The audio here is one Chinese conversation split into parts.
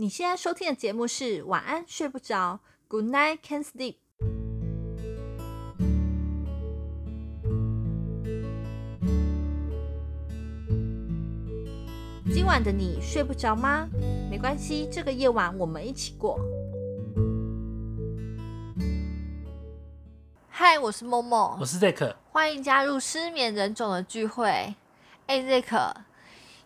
你现在收听的节目是晚安睡不着，Good night can't sleep。今晚的你睡不着吗？没关系，这个夜晚我们一起过。嗨，我是默默，我是 Zack，欢迎加入失眠人种的聚会。哎，Zack。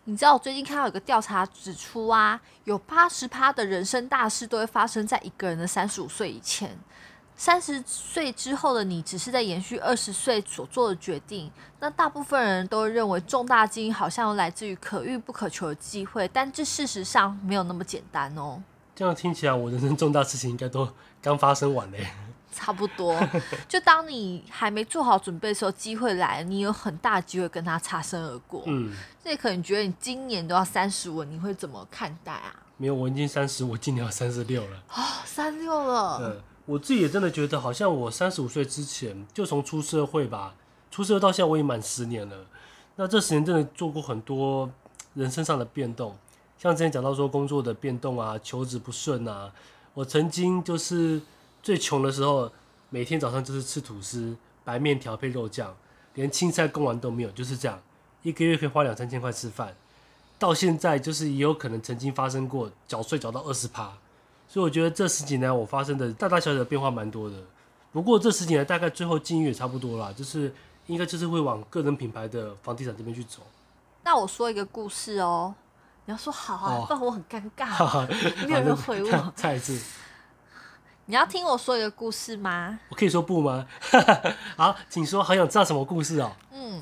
你知道我最近看到有个调查指出啊，有八十趴的人生大事都会发生在一个人的三十五岁以前，三十岁之后的你只是在延续二十岁所做的决定。那大部分人都认为重大基因好像来自于可遇不可求的机会，但这事实上没有那么简单哦。这样听起来，我人生重大事情应该都刚发生完嘞。差不多，就当你还没做好准备的时候，机会来了，你有很大机会跟他擦身而过。嗯，所以可能觉得你今年都要三十五，你会怎么看待啊？没有，我已经三十，我今年要三十六了。哦，三六了。对，我自己也真的觉得，好像我三十五岁之前，就从出社会吧，出社会到现在，我也满十年了。那这十年真的做过很多人生上的变动，像之前讲到说工作的变动啊，求职不顺啊，我曾经就是。最穷的时候，每天早上就是吃吐司、白面条配肉酱，连青菜贡丸都没有，就是这样，一个月可以花两三千块吃饭。到现在就是也有可能曾经发生过缴税缴到二十趴，所以我觉得这十几年我发生的大大小小的变化蛮多的。不过这十几年大概最后境遇也差不多啦，就是应该就是会往个人品牌的房地产这边去走。那我说一个故事哦，你要说好啊，不然我很尴尬，没有人回我。再一次。你要听我说一个故事吗？我可以说不吗？好，请说。好想知道什么故事哦。嗯，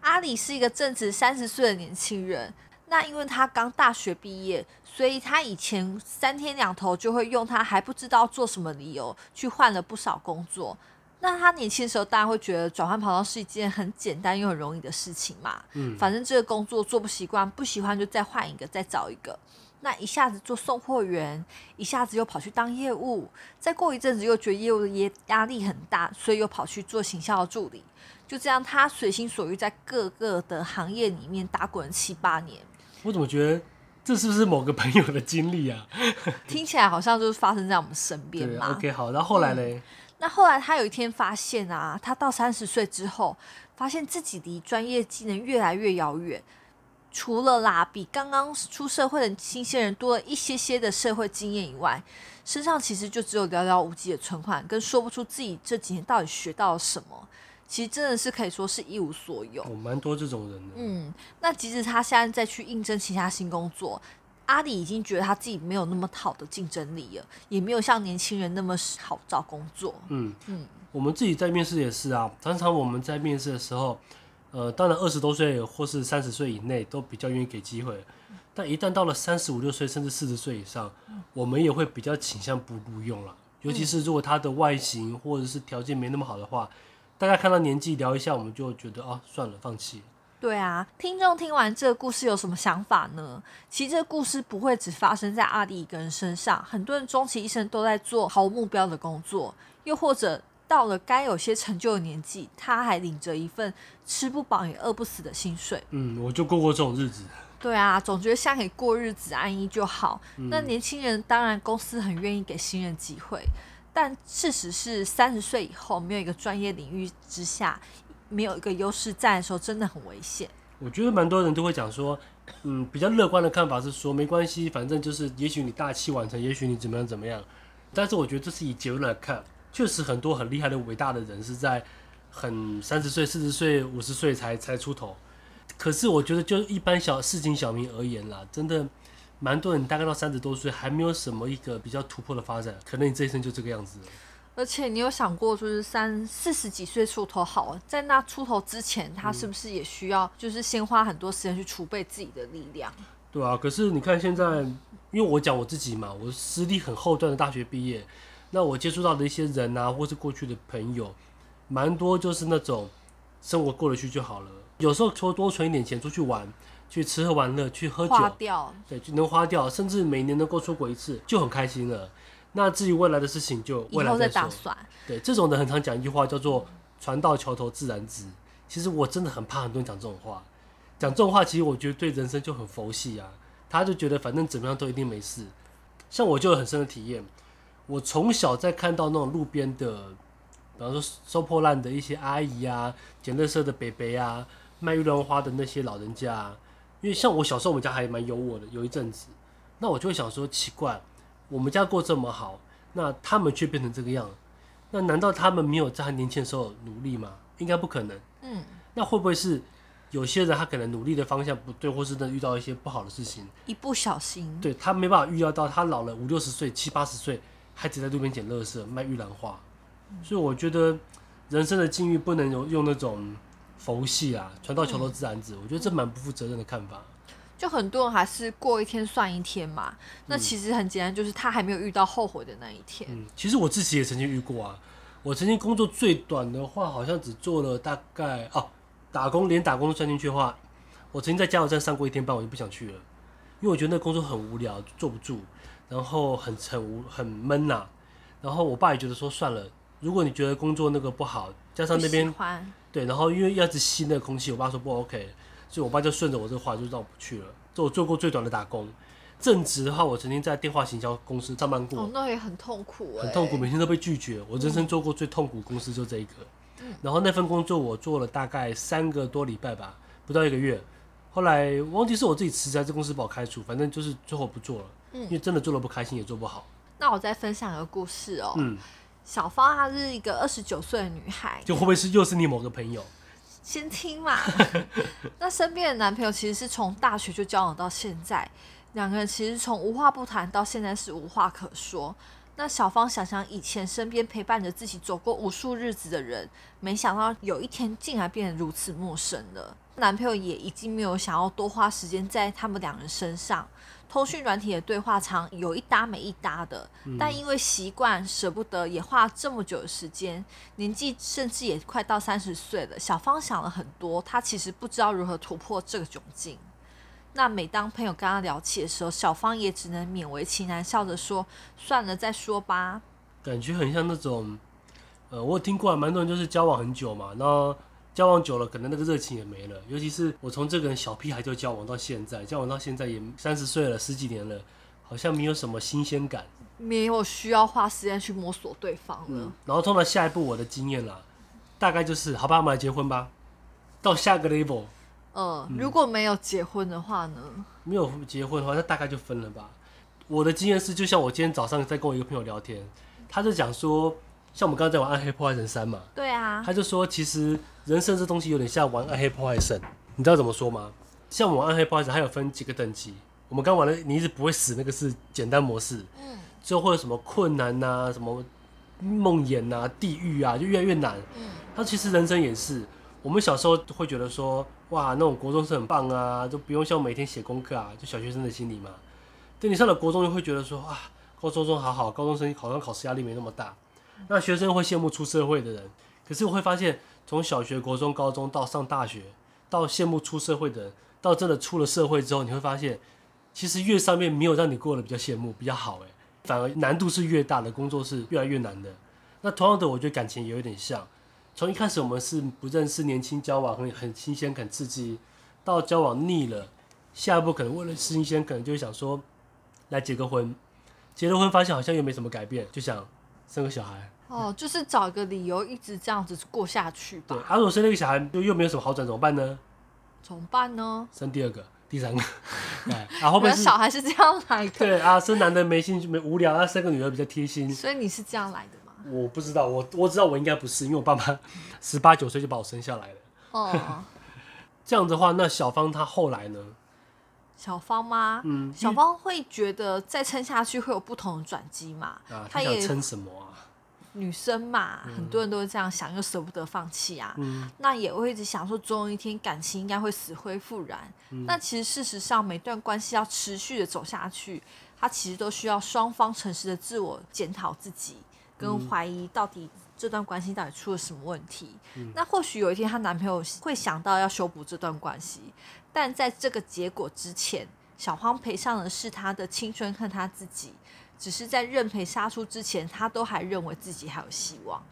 阿里是一个正值三十岁的年轻人。那因为他刚大学毕业，所以他以前三天两头就会用他还不知道做什么理由去换了不少工作。那他年轻的时候大家会觉得转换跑道是一件很简单又很容易的事情嘛。嗯，反正这个工作做不习惯，不喜欢就再换一个，再找一个。那一下子做送货员，一下子又跑去当业务，再过一阵子又觉得业务的压压力很大，所以又跑去做行销的助理。就这样，他随心所欲在各个的行业里面打滚了七八年。我怎么觉得这是不是某个朋友的经历啊？听起来好像就是发生在我们身边嘛。OK，好，然后后来嘞？嗯，那后来他有一天发现啊，他到三十岁之后，发现自己离专业技能越来越遥远。除了啦，比刚刚出社会的新鲜人多了一些些的社会经验以外，身上其实就只有寥寥无几的存款，跟说不出自己这几年到底学到了什么。其实真的是可以说是一无所有。哦，蛮多这种人的。嗯，那即使他现在再去应征其他新工作，阿里已经觉得他自己没有那么好的竞争力了，也没有像年轻人那么好找工作。嗯嗯，我们自己在面试也是啊，常常我们在面试的时候。呃，当然二十多岁或是三十岁以内都比较愿意给机会，但一旦到了三十五六岁甚至四十岁以上，我们也会比较倾向不录用了。尤其是如果他的外形或者是条件没那么好的话，大家看到年纪聊一下，我们就觉得啊，算了，放弃。对啊，听众听完这个故事有什么想法呢？其实这个故事不会只发生在阿里一个人身上，很多人终其一生都在做毫无目标的工作，又或者。到了该有些成就的年纪，他还领着一份吃不饱也饿不死的薪水。嗯，我就过过这种日子。对啊，总觉得像可以过日子安逸就好。嗯、那年轻人当然公司很愿意给新人机会，但事实是三十岁以后没有一个专业领域之下，没有一个优势在的时候，真的很危险。我觉得蛮多人都会讲说，嗯，比较乐观的看法是说，没关系，反正就是也许你大器晚成，也许你怎么样怎么样。但是我觉得这是以结论来看。确实很多很厉害的伟大的人是在很三十岁、四十岁、五十岁才才出头。可是我觉得，就一般小市井小民而言啦，真的蛮多人大概到三十多岁还没有什么一个比较突破的发展，可能你这一生就这个样子。而且你有想过，就是三四十几岁出头好，在那出头之前，他是不是也需要就是先花很多时间去储备自己的力量？对啊，可是你看现在，因为我讲我自己嘛，我实力很后段的大学毕业。那我接触到的一些人啊，或是过去的朋友，蛮多就是那种生活过得去就好了。有时候说多存一点钱出去玩，去吃喝玩乐，去喝酒，花掉，对，就能花掉，甚至每年能够出国一次就很开心了。那至于未来的事情，就未来再打算。对，这种人很常讲一句话，叫做“船到桥头自然直”。其实我真的很怕很多人讲这种话，讲这种话，其实我觉得对人生就很佛系啊。他就觉得反正怎么样都一定没事。像我就有很深的体验，我从小在看到那种路边的，比方说收破烂的一些阿姨啊，捡垃圾的北北啊，卖玉兰花的那些老人家，因为像我小时候，我们家还蛮有我的，有一阵子，那我就会想说，奇怪，我们家过这么好，那他们却变成这个样，那难道他们没有在年轻的时候努力吗？应该不可能。嗯，那会不会是？有些人他可能努力的方向不对，或是真的遇到一些不好的事情，一不小心，对他没办法预料到，他老了五六十岁、七八十岁，还只在路边捡垃圾、卖玉兰花。嗯、所以我觉得人生的境遇不能用用那种佛系啊，船到桥头自然直。嗯、我觉得这蛮不负责任的看法。就很多人还是过一天算一天嘛。那其实很简单，就是他还没有遇到后悔的那一天。嗯，其实我自己也曾经遇过啊。我曾经工作最短的话，好像只做了大概哦。打工连打工都算进去的话，我曾经在加油站上过一天班，我就不想去了，因为我觉得那工作很无聊，坐不住，然后很很无很闷呐、啊。然后我爸也觉得说算了，如果你觉得工作那个不好，加上那边对，然后因为要吸那个空气，我爸说不 OK，所以我爸就顺着我这个话就让我不去了。这我做过最短的打工，正职的话，我曾经在电话行销公司上班过，哦，那也很痛苦，很痛苦，每天都被拒绝。我人生做过最痛苦公司就这一个。嗯然后那份工作我做了大概三个多礼拜吧，不到一个月。后来忘记是我自己辞职，还是公司把我开除，反正就是最后不做了。嗯，因为真的做的不开心，也做不好。那我再分享一个故事哦。嗯，小芳她是一个二十九岁的女孩，就会不会是又是你某个朋友？先听嘛。那身边的男朋友其实是从大学就交往到现在，两个人其实从无话不谈到现在是无话可说。那小芳想想以前身边陪伴着自己走过无数日子的人，没想到有一天竟然变得如此陌生了。男朋友也已经没有想要多花时间在他们两人身上，通讯软体的对话常有一搭没一搭的。但因为习惯舍不得，也花了这么久的时间，年纪甚至也快到三十岁了。小芳想了很多，她其实不知道如何突破这个窘境。那每当朋友跟她聊起的时候，小芳也只能勉为其难笑着说：“算了，再说吧。”感觉很像那种，呃，我有听过啊，蛮多人就是交往很久嘛，然后交往久了，可能那个热情也没了。尤其是我从这个人小屁孩就交往到现在，交往到现在也三十岁了，十几年了，好像没有什么新鲜感，没有需要花时间去摸索对方了。嗯，然后通常下一步我的经验啦，大概就是好吧，我们来结婚吧，到下个 level。嗯，如果没有结婚的话呢？没有结婚的话，那大概就分了吧。我的经验是，就像我今天早上在跟我一个朋友聊天，他就讲说，像我们刚刚在玩《暗黑破坏神三》嘛，对啊，他就说，其实人生这东西有点像玩《暗黑破坏神》，你知道怎么说吗？像我们《暗黑破坏神》还有分几个等级，我们刚玩的你一直不会死，那个是简单模式，嗯，之后会有什么困难呐、啊，什么梦魇呐、地狱啊，就越来越难，嗯，他其实人生也是。我们小时候会觉得说，哇，那种国中生很棒啊，就不用像每天写功课啊，就小学生的心理嘛。等你上了国中，就会觉得说，啊，高中中好好，高中生好像考试压力没那么大。那学生会羡慕出社会的人，可是我会发现，从小学、国中、高中到上大学，到羡慕出社会的人，到真的出了社会之后，你会发现，其实越上面没有让你过得比较羡慕、比较好，诶，反而难度是越大的，工作是越来越难的。那同样的，我觉得感情也有点像。从一开始我们是不认识，年轻交往很很新鲜很刺激，到交往腻了，下一步可能为了新鲜，可能就想说来结个婚，结了婚发现好像又没什么改变，就想生个小孩。哦，就是找一个理由一直这样子过下去吧。对，啊，如果生那个小孩又又没有什么好转，怎么办呢？怎么办呢？生第二个、第三个。对，然后面小孩是这样来的。对啊，生男的没兴趣、没无聊，啊，生个女的比较贴心。所以你是这样来的吗。我不知道，我我知道我应该不是，因为我爸妈十八九岁就把我生下来了。哦，这样的话，那小芳她后来呢？小芳吗？嗯，小芳会觉得再撑下去会有不同的转机嘛？啊，她想撑什么啊？女生嘛，嗯、很多人都会这样想，又舍不得放弃啊。嗯，那也会一直想说，总有一天感情应该会死灰复燃。嗯，那其实事实上，每段关系要持续的走下去，它其实都需要双方诚实的自我检讨自己。跟怀疑到底这段关系到底出了什么问题？嗯、那或许有一天她男朋友会想到要修补这段关系，但在这个结果之前，小芳赔上的是她的青春和她自己。只是在认赔杀出之前，他都还认为自己还有希望。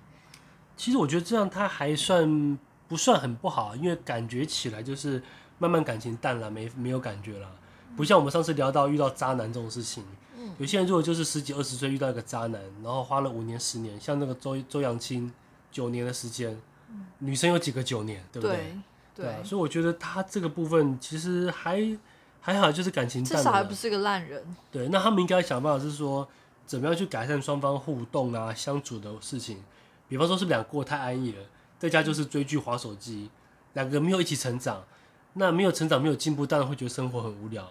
其实我觉得这样他还算不算很不好，因为感觉起来就是慢慢感情淡了，没没有感觉了，不像我们上次聊到遇到渣男这种事情。嗯，有些人如果就是十几二十岁遇到一个渣男，然后花了五年十年，像那个周周扬青九年的时间，嗯，女生有几个九年，对不对？对，对，对啊，所以我觉得他这个部分其实还还好，就是感情淡了，至少还不是个烂人。对，那他们应该想办法是说，怎么样去改善双方互动啊、相处的事情。比方说，是不是两个过太安逸了，在家就是追剧、划手机，两个没有一起成长，那没有成长、没有进步，当然会觉得生活很无聊啊。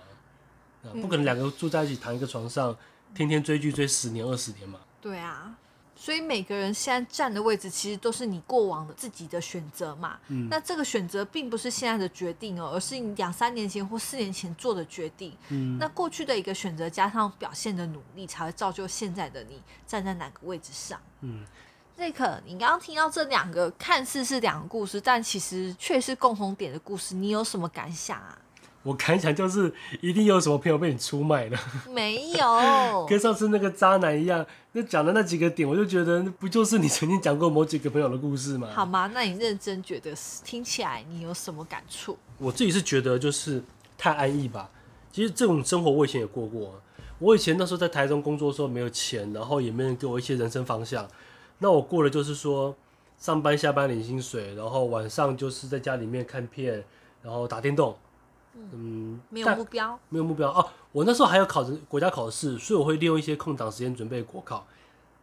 不可能两个住在一起，躺一个床上，天天追剧追十年、二十年嘛。对啊。所以每个人现在站的位置，其实都是你过往的自己的选择嘛。嗯。那这个选择并不是现在的决定哦，而是你两三年前或四年前做的决定。嗯。那过去的一个选择加上表现的努力，才会造就现在的你站在哪个位置上。嗯。瑞克，你刚刚听到这两个看似是两个故事，但其实却是共同点的故事，你有什么感想啊？我感想就是，一定有什么朋友被你出卖了。没有，跟上次那个渣男一样，那讲的那几个点，我就觉得不就是你曾经讲过某几个朋友的故事吗？好吗？那你认真觉得听起来你有什么感触？我自己是觉得就是太安逸吧。其实这种生活我以前也过过。我以前那时候在台中工作的时候没有钱，然后也没人给我一些人生方向。那我过的就是说上班下班领薪水，然后晚上就是在家里面看片，然后打电动。嗯，没有目标，没有目标哦。我那时候还有考着国家考试，所以我会利用一些空档时间准备国考。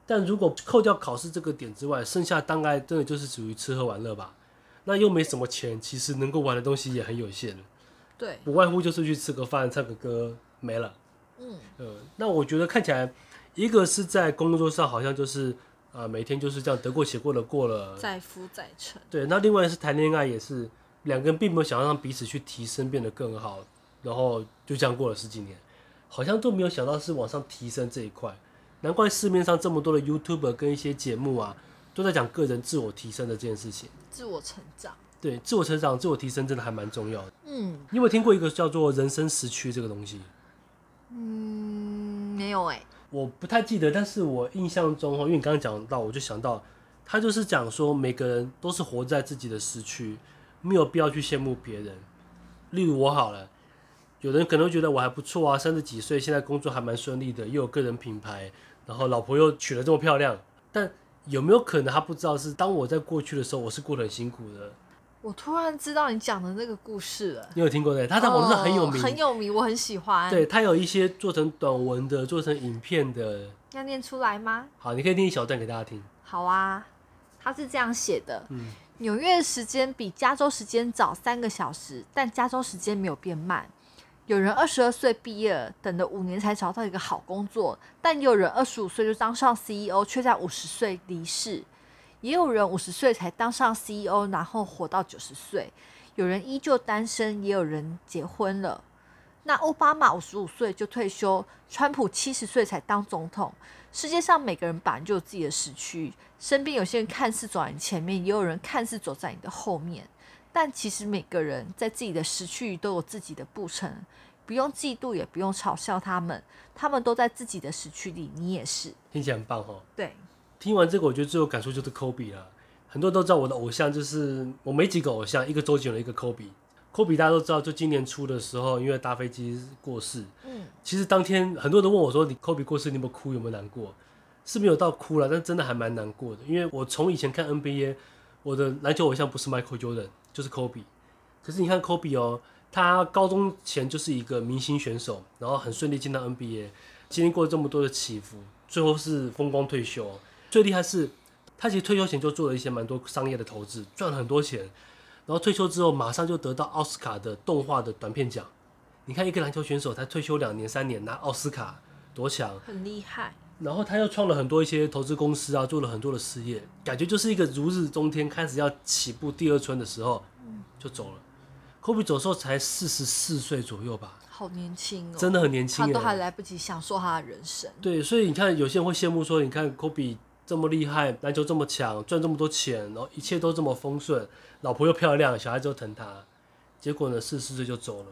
但如果扣掉考试这个点之外，剩下大概真的就是属于吃喝玩乐吧。那又没什么钱，其实能够玩的东西也很有限。对，不外乎就是去吃个饭、唱个歌，没了。嗯，呃，那我觉得看起来，一个是在工作上好像就是啊、呃，每天就是这样得过且过的过了，再夫再成。对，那另外是谈恋爱也是。两个人并没有想要让彼此去提升，变得更好，然后就这样过了十几年，好像都没有想到是往上提升这一块。难怪市面上这么多的 YouTuber 跟一些节目啊，都在讲个人自我提升的这件事情。自我成长，对，自我成长、自我提升真的还蛮重要的。嗯，你有没有听过一个叫做人生时区这个东西？嗯，没有哎、欸，我不太记得，但是我印象中，因为你刚刚讲到，我就想到，他就是讲说每个人都是活在自己的时区。没有必要去羡慕别人。例如我好了，有人可能会觉得我还不错啊，三十几岁，现在工作还蛮顺利的，又有个人品牌，然后老婆又娶了这么漂亮。但有没有可能他不知道是当我在过去的时候，我是过得很辛苦的？我突然知道你讲的那个故事了。你有听过对？他在网上很有名，哦，很有名，我很喜欢。对，他有一些做成短文的，做成影片的。要念出来吗？好，你可以念一小段给大家听。好啊，他是这样写的。嗯。纽约时间比加州时间早三个小时，但加州时间没有变慢。有人二十二岁毕业，等了五年才找到一个好工作；但有人二十五岁就当上 CEO，却在五十岁离世。也有人五十岁才当上 CEO，然后活到九十岁。有人依旧单身，也有人结婚了。那奥巴马五十五岁就退休，川普七十岁才当总统。世界上每个人本来就有自己的时区。身边有些人看似走在你前面，也有人看似走在你的后面，但其实每个人在自己的时区都有自己的步程，不用嫉妒，也不用嘲笑他们，他们都在自己的时区里，你也是。听起来很棒哦。对，听完这个，我觉得最有感触就是科比了。很多人都知道我的偶像就是我没几个偶像，一个周杰伦，一个科比。科比大家都知道，就今年初的时候，因为搭飞机过世。嗯，其实当天很多人都问我说：“你科比过世，你有没有哭？有没有难过？”是没有到哭了，但真的还蛮难过的，因为我从以前看 NBA，我的篮球偶像不是 Michael Jordan 就是 Kobe，可是你看 Kobe 哦，他高中前就是一个明星选手，然后很顺利进到 NBA，经历过这么多的起伏，最后是风光退休。最厉害是，他其实退休前就做了一些蛮多商业的投资，赚了很多钱，然后退休之后马上就得到奥斯卡的动画的短片奖。你看一个篮球选手才退休两年三年拿奥斯卡，多强，很厉害。然后他又创了很多一些投资公司啊，做了很多的事业，感觉就是一个如日中天，开始要起步第二春的时候，就走了。科比走的时候才四十四岁左右吧，好年轻哦，真的很年轻，他都还来不及享受他的人生。对，所以你看，有些人会羡慕说，你看科比这么厉害，篮球这么强，赚这么多钱，然后一切都这么丰顺，老婆又漂亮，小孩子又疼他，结果呢，四十四岁就走了。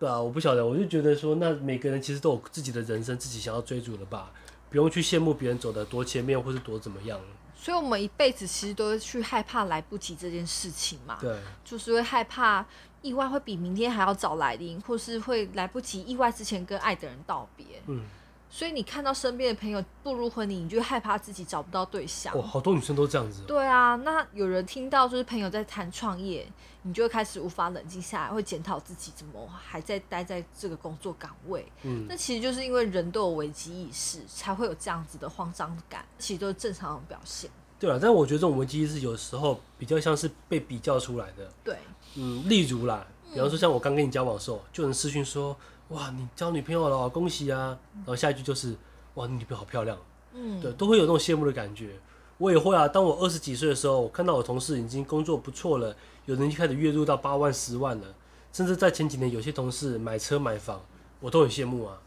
对啊，我不晓得，我就觉得说，那每个人其实都有自己的人生，自己想要追逐的吧。不用去羡慕别人走的多前面，或是多怎么样。所以，我们一辈子其实都会去害怕来不及这件事情嘛。对，就是会害怕意外会比明天还要早来临，或是会来不及意外之前跟爱的人道别。嗯，所以你看到身边的朋友步入婚礼，你就害怕自己找不到对象。哦，好多女生都这样子。对啊，那有人听到就是朋友在谈创业，你就会开始无法冷静下来，会检讨自己怎么还在待在这个工作岗位。嗯，那其实就是因为人都有危机意识，才会有这样子的慌张感，其实都是正常的表现。对啊，但我觉得这种危机意识有时候比较像是被比较出来的。对，嗯，例如啦，比方说像我刚跟你交往的时候，就能私讯说。哇，你交女朋友了，恭喜啊！然后下一句就是，哇，你女朋友好漂亮。嗯，对，都会有那种羡慕的感觉。我也会啊。当我二十几岁的时候，我看到我同事已经工作不错了，有人就开始月入到八万、十万了，甚至在前几年，有些同事买车买房，我都很羡慕啊。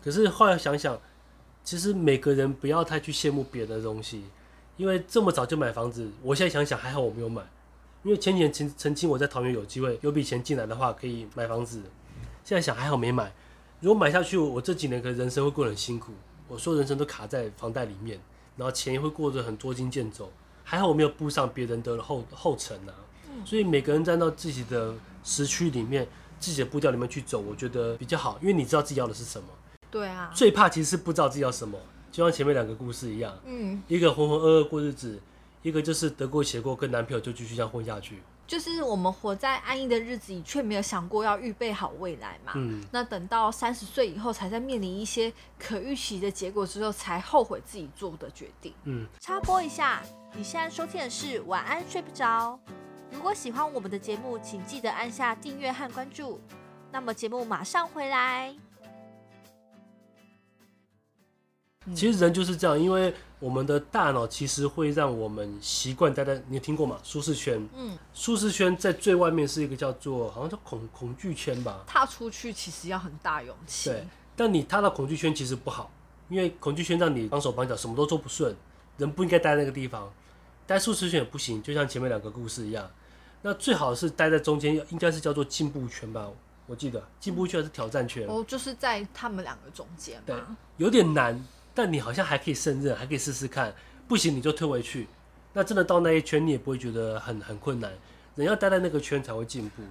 可是后来想想，其实每个人不要太去羡慕别人的东西，因为这么早就买房子，我现在想想还好我没有买，因为前几年曾曾经我在桃园有机会有笔钱进来的话，可以买房子。现在想还好没买，如果买下去，我这几年可能人生会过得很辛苦。我说人生都卡在房贷里面，然后钱也会过得很捉襟见肘。还好我没有步上别人的后后尘啊。所以每个人站到自己的时区里面，自己的步调里面去走，我觉得比较好，因为你知道自己要的是什么。对啊。最怕其实是不知道自己要什么，就像前面两个故事一样。嗯。一个浑浑噩噩过日子，一个就是得过且过，跟男朋友就继续这样混下去。就是我们活在安逸的日子里，却没有想过要预备好未来嘛。嗯。那等到三十岁以后，才在面临一些可预期的结果之后，才后悔自己做的决定。嗯。插播一下，你现在收听的是晚安睡不着。如果喜欢我们的节目，请记得按下订阅和关注。那么节目马上回来。其实人就是这样，因为我们的大脑其实会让我们习惯待在，你有听过吗？舒适圈。嗯，舒适圈在最外面是一个叫做好像叫恐恐惧圈吧。踏出去其实要很大勇气。对，但你踏到恐惧圈其实不好，因为恐惧圈让你绑手绑脚，什么都做不顺。人不应该待在那个地方，待舒适圈也不行。就像前面两个故事一样，那最好是待在中间，应该是叫做进步圈吧？我记得进步圈还是挑战圈？哦，就是在他们两个中间。对，有点难。但你好像还可以胜任，还可以试试看，不行你就退回去。那真的到那一圈，你也不会觉得很很困难。人要待在那个圈才会进步。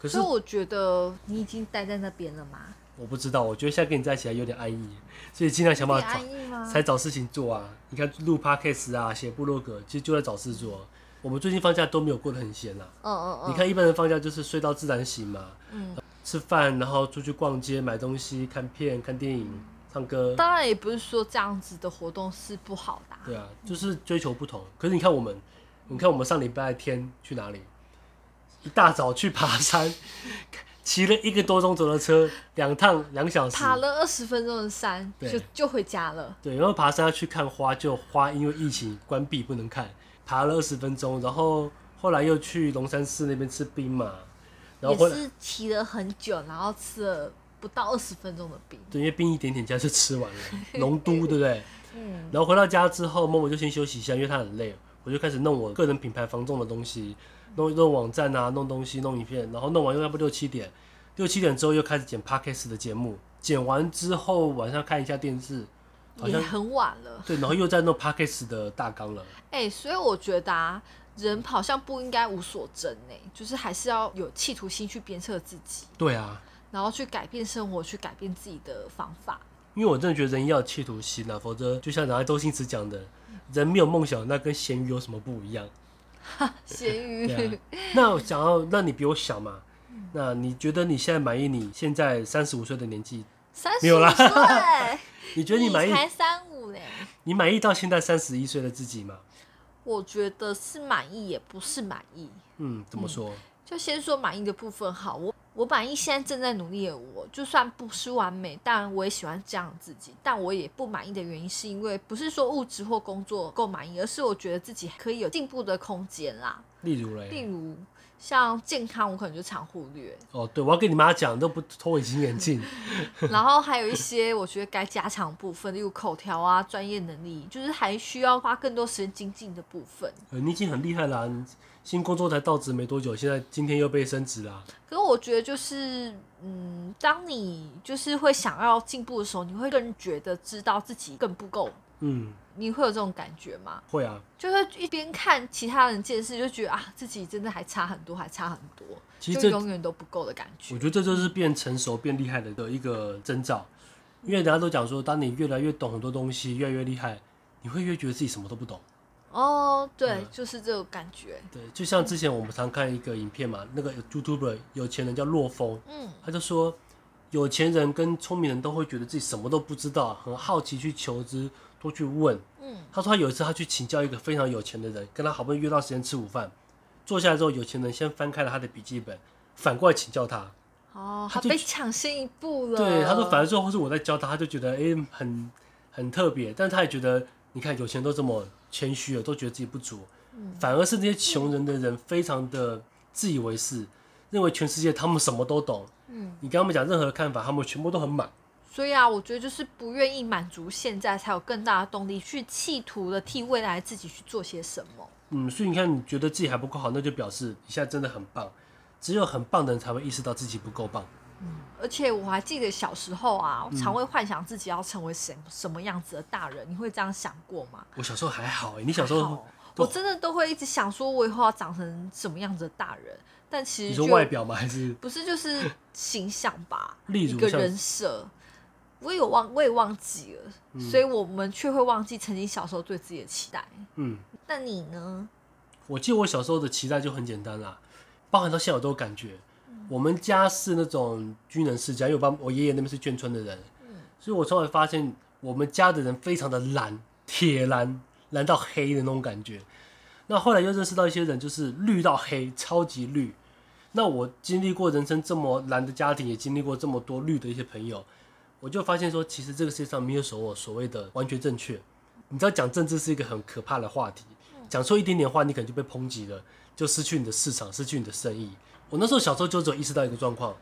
可是我觉得你已经待在那边了吗？我不知道，我觉得现在跟你在一起还有点安逸，所以尽量想办法找，才找事情做啊。你看录 podcast 啊，写部落格，其实就在找事做。我们最近放假都没有过得很闲啊。嗯嗯嗯。你看一般人放假就是睡到自然醒嘛，嗯，吃饭，然后出去逛街买东西，看片看电影。唱歌，当然也不是说这样子的活动是不好的啊。对啊，就是追求不同。可是你看我们，你看我们上礼拜天去哪里？一大早去爬山，骑了一个多钟头的车，两趟两小时，爬了二十分钟的山，就就回家了。对，然后爬山要去看花，就花因为疫情关闭不能看，爬了二十分钟，然后后来又去龙山寺那边吃冰嘛，然后也是骑了很久，然后吃了。不到二十分钟的冰，对，因为冰一点点加就吃完了。龙都对不对？嗯。然后回到家之后，默默就先休息一下，因为他很累，我就开始弄我个人品牌防重的东西，弄弄网站啊，弄东西，弄影片，然后弄完又要不六七点，六七点之后又开始剪 Podcast 的节目，剪完之后晚上看一下电视，好像很晚了。对，然后又在弄 Podcast 的大纲了。哎、欸，所以我觉得啊，人好像不应该无所争呢，就是还是要有企图心去鞭策自己。对啊。然后去改变生活，去改变自己的方法。因为我真的觉得人要有企图心啊，否则就像刚才周星驰讲的，人没有梦想，那跟咸鱼有什么不一样？哈，咸鱼。啊、那我想要，那你比我小嘛？那你觉得你现在满意你现在三十五岁的年纪？三十五岁？你觉得你满意？才三五嘞？你满意到现在三十一岁的自己吗？我觉得是满意，也不是满意。嗯，怎么说？嗯、就先说满意的部分好，我。我满意现在正在努力的我，就算不是完美，但我也喜欢这样自己。但我也不满意的原因，是因为不是说物质或工作够满意，而是我觉得自己可以有进步的空间啦。例如嘞？例如像健康，我可能就常忽略。哦，对，我要跟你妈讲，都不脱隐形眼镜。然后还有一些我觉得该加强的部分，例如口条啊、专业能力，就是还需要花更多时间精进的部分。呃，你已经很厉害啦。新工作才到职没多久，现在今天又被升职啦。可是我觉得就是，嗯，当你就是会想要进步的时候，你会更觉得知道自己更不够。嗯，你会有这种感觉吗？会啊，就会一边看其他人见识，就觉得啊，自己真的还差很多，还差很多，其实就永远都不够的感觉。我觉得这就是变成熟、变厉害的的一个征兆。因为大家都讲说，当你越来越懂很多东西，越来越厉害，你会越觉得自己什么都不懂。哦，对，嗯、就是这个感觉。对，就像之前我们常看一个影片嘛，那个 YouTuber 有钱人叫洛风，嗯，他就说，有钱人跟聪明人都会觉得自己什么都不知道，很好奇去求知，多去问。嗯，他说他有一次他去请教一个非常有钱的人，跟他好不容易约到时间吃午饭，坐下来之后，有钱人先翻开了他的笔记本，反过来请教他。哦，他被抢先一步了。对，他说反正最后是我在教他，他就觉得哎、欸、很很特别，但是他也觉得。你看，有钱人都这么谦虚了，都觉得自己不足，嗯、反而是那些穷人的人非常的自以为是，认为全世界他们什么都懂。嗯，你跟他们讲任何的看法，他们全部都很满。所以啊，我觉得就是不愿意满足现在，才有更大的动力去企图的替未来自己去做些什么。嗯，所以你看，你觉得自己还不够好，那就表示你现在真的很棒。只有很棒的人才会意识到自己不够棒。嗯，而且我还记得小时候啊，我常会幻想自己要成为什什么样子的大人。嗯、你会这样想过吗？我小时候还好哎、欸，你小时候我真的都会一直想说，我以后要长成什么样子的大人。但其实你说外表吗？还是不是就是形象吧？例如一个人设，我有忘，我也忘记了。嗯、所以我们却会忘记曾经小时候对自己的期待。嗯，那你呢？我记得我小时候的期待就很简单啦，包含到现在我都有感觉。我们家是那种军人世家，因为我爸我爷爷那边是眷村的人，嗯、所以我从来发现我们家的人非常的蓝，铁蓝，蓝到黑的那种感觉。那后来又认识到一些人，就是绿到黑，超级绿。那我经历过人生这么蓝的家庭，也经历过这么多绿的一些朋友，我就发现说，其实这个世界上没有所所谓的完全正确。你知道讲政治是一个很可怕的话题，讲错一点点话，你可能就被抨击了，就失去你的市场，失去你的生意。我那时候小时候就只有意识到一个状况，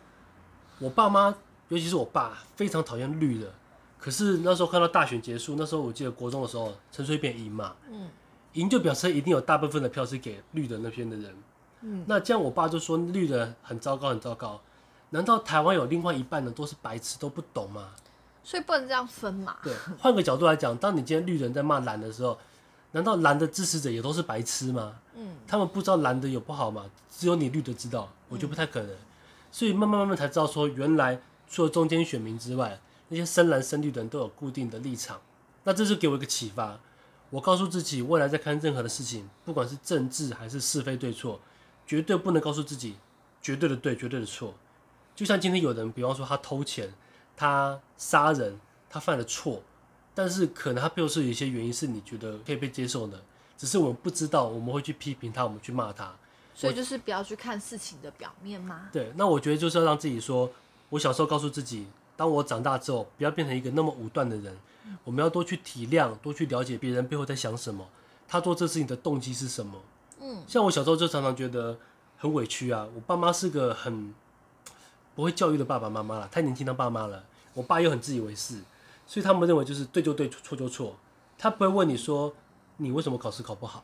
我爸妈，尤其是我爸，非常讨厌绿的。可是那时候看到大选结束，那时候我记得国中的时候，陈水扁赢嘛，嗯，赢就表示一定有大部分的票是给绿的那边的人，嗯，那这样我爸就说绿的很糟糕，很糟糕。难道台湾有另外一半的都是白痴都不懂吗？所以不能这样分嘛。对，换个角度来讲，当你今天绿人在骂蓝的时候。难道蓝的支持者也都是白痴吗？嗯，他们不知道蓝的有不好吗？只有你绿的知道，我觉得不太可能。嗯、所以慢慢慢慢才知道说，原来除了中间选民之外，那些深蓝深绿的人都有固定的立场。那这是给我一个启发。我告诉自己，未来在看任何的事情，不管是政治还是是非对错，绝对不能告诉自己绝对的对，绝对的错。就像今天有人，比方说他偷钱，他杀人，他犯了错。但是可能他背后是有一些原因，是你觉得可以被接受的，只是我们不知道，我们会去批评他，我们去骂他，所以就是不要去看事情的表面吗？对，那我觉得就是要让自己说，我小时候告诉自己，当我长大之后，不要变成一个那么武断的人，嗯、我们要多去体谅，多去了解别人背后在想什么，他做这事情的动机是什么。嗯，像我小时候就常常觉得很委屈啊，我爸妈是个很不会教育的爸爸妈妈了，太年轻当爸妈了，我爸又很自以为是。所以他们认为就是对就对，错就错，他不会问你说你为什么考试考不好，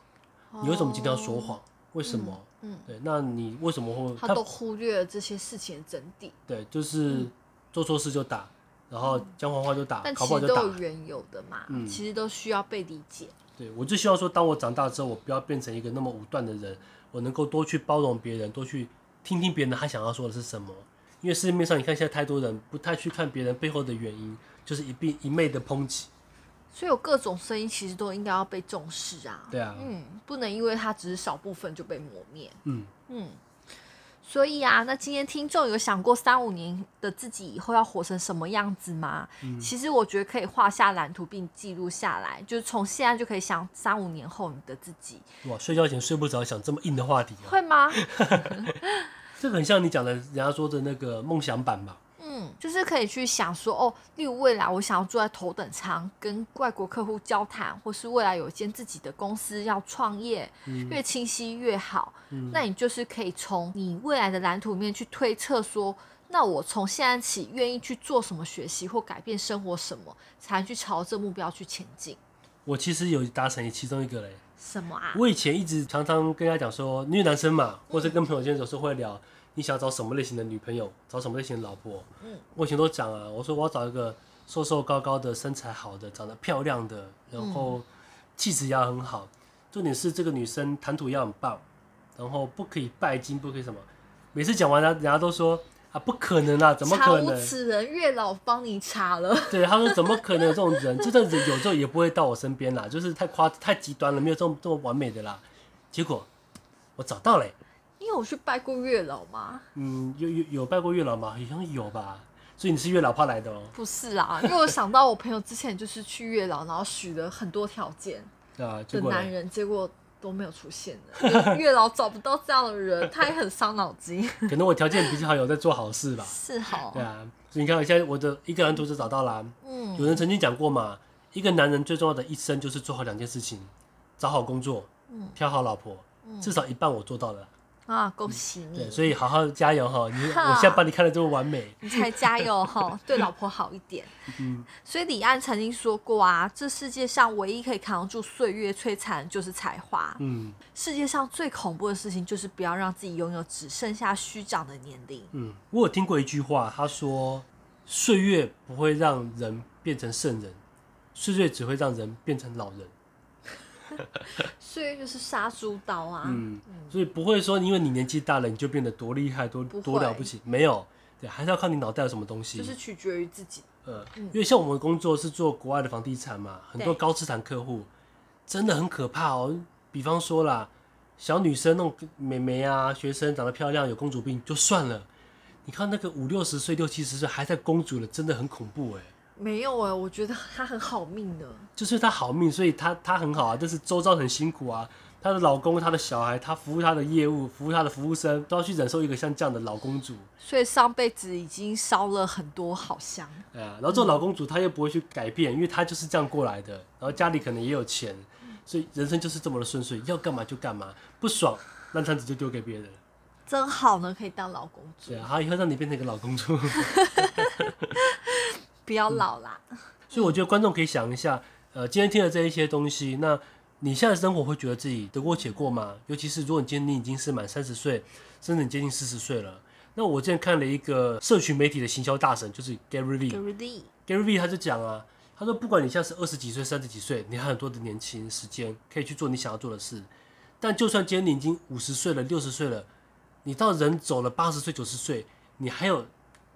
你为什么今天要说谎，为什么？嗯，对，那你为什么会？他都忽略了这些事情的真谛。对，就是做错事就打，然后讲谎话就打，但其实都有缘由的嘛，嗯，其实都需要被理解。对，我就希望说，当我长大之后，我不要变成一个那么武断的人，我能够多去包容别人，多去听听别人他想要说的是什么。因为市面上你看现在太多人不太去看别人背后的原因。就是一并一昧的抨击，所以有各种声音，其实都应该要被重视啊。对啊，嗯，不能因为它只是少部分就被磨灭。嗯嗯，所以啊，那今天听众有想过三五年的自己以后要活成什么样子吗？嗯，其实我觉得可以画下蓝图并记录下来，就是从现在就可以想三五年后你的自己。哇，睡觉前睡不着，想这么硬的话题啊？会吗？这个很像你讲的，人家说的那个梦想版吧。嗯，就是可以去想说哦，例如未来我想要坐在头等舱跟外国客户交谈，或是未来有一间自己的公司要创业，嗯、越清晰越好。嗯、那你就是可以从你未来的蓝图里面去推测说，那我从现在起愿意去做什么学习或改变生活什么，才能去朝这目标去前进。我其实有达成其中一个嘞。什么啊？我以前一直常常跟他讲说，因为男生嘛，或者跟朋友间有时候会聊。你想找什么类型的女朋友？找什么类型的老婆？嗯，我以前都讲啊，我说我要找一个瘦瘦高高的、身材好的、长得漂亮的，然后气质要很好。重点是这个女生谈吐要很棒，然后不可以拜金，不可以什么。每次讲完了，人家都说啊，不可能啊，怎么可能？此人，月老帮你查了。对，他说怎么可能有这种人？这阵子有时候也不会到我身边啦，就是太夸太极端了，没有这么这么完美的啦。结果我找到了。你有去拜过月老吗？嗯，有有有拜过月老吗？好像有吧。所以你是月老派来的哦？不是啊，因为我想到我朋友之前就是去月老，然后许了很多条件 的男人，结果都没有出现的。月老找不到这样的人，他也很伤脑筋。可能我条件比较好，有在做好事吧。是好。对啊，所以你看，现在我的一个人图就找到了。嗯。有人曾经讲过嘛，一个男人最重要的一生就是做好两件事情：找好工作，嗯，挑好老婆。嗯。至少一半我做到了。啊，恭喜你！对，所以好好加油哈！你我现在把你看的这么完美，你才加油哈，对老婆好一点。嗯，所以李安曾经说过啊，这世界上唯一可以扛住岁月摧残就是才华。嗯，世界上最恐怖的事情就是不要让自己拥有只剩下虚长的年龄。嗯，我有听过一句话，他说：岁月不会让人变成圣人，岁月只会让人变成老人。岁月就是杀猪刀啊，嗯，所以不会说因为你年纪大了你就变得多厉害多多了不起，没有，对，还是要看你脑袋有什么东西，就是取决于自己。呃，因为像我们工作是做国外的房地产嘛，很多高资产客户真的很可怕哦。比方说啦，小女生那种美眉啊，学生长得漂亮有公主病就算了，你看那个五六十岁六七十岁还在公主了，真的很恐怖哎。没有哎，我觉得她很好命的，就是她好命，所以她她很好啊。但是周遭很辛苦啊，她的老公、她的小孩、她服务她的业务、服务她的服务生，都要去忍受一个像这样的老公主。所以上辈子已经烧了很多好香。对啊，然后这种老公主她又不会去改变，因为她就是这样过来的。然后家里可能也有钱，所以人生就是这么的顺遂，要干嘛就干嘛，不爽烂摊子就丢给别人。真好呢，可以当老公主。对啊，好，以后让你变成一个老公主。不要老啦、嗯，所以我觉得观众可以想一下，呃，今天听了这一些东西，那你现在生活会觉得自己得过且过吗？尤其是如果你今天你已经是满三十岁，甚至你接近四十岁了，那我之前看了一个社群媒体的行销大神，就是 Gary Vee，Gary Vee，Gary Vee 他就讲啊，他说不管你现在是二十几岁、三十几岁，你还有很多的年轻时间可以去做你想要做的事，但就算今天你已经五十岁了、六十岁了，你到人走了八十岁、九十岁，你还有。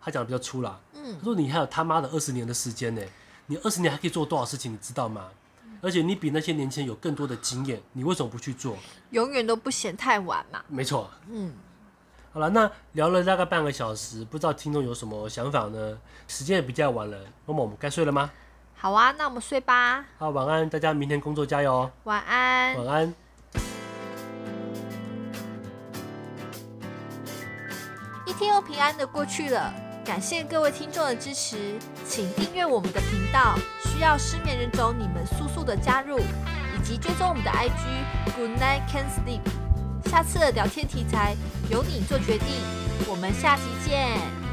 他讲的比较粗啦，他说你还有他妈的二十年的时间呢，你二十年还可以做多少事情，你知道吗？而且你比那些年轻人有更多的经验，你为什么不去做？永远都不嫌太晚嘛。没错，嗯，好了，那聊了大概半个小时，不知道听众有什么想法呢？时间也比较晚了，那么我们该睡了吗？好啊，那我们睡吧。好，晚安，大家明天工作加油。晚安。晚安。一天又平安的过去了。感谢各位听众的支持，请订阅我们的频道。需要失眠人种，你们速速的加入，以及追踪我们的 IG Good Night Can Sleep。下次的聊天题材由你做决定，我们下期见。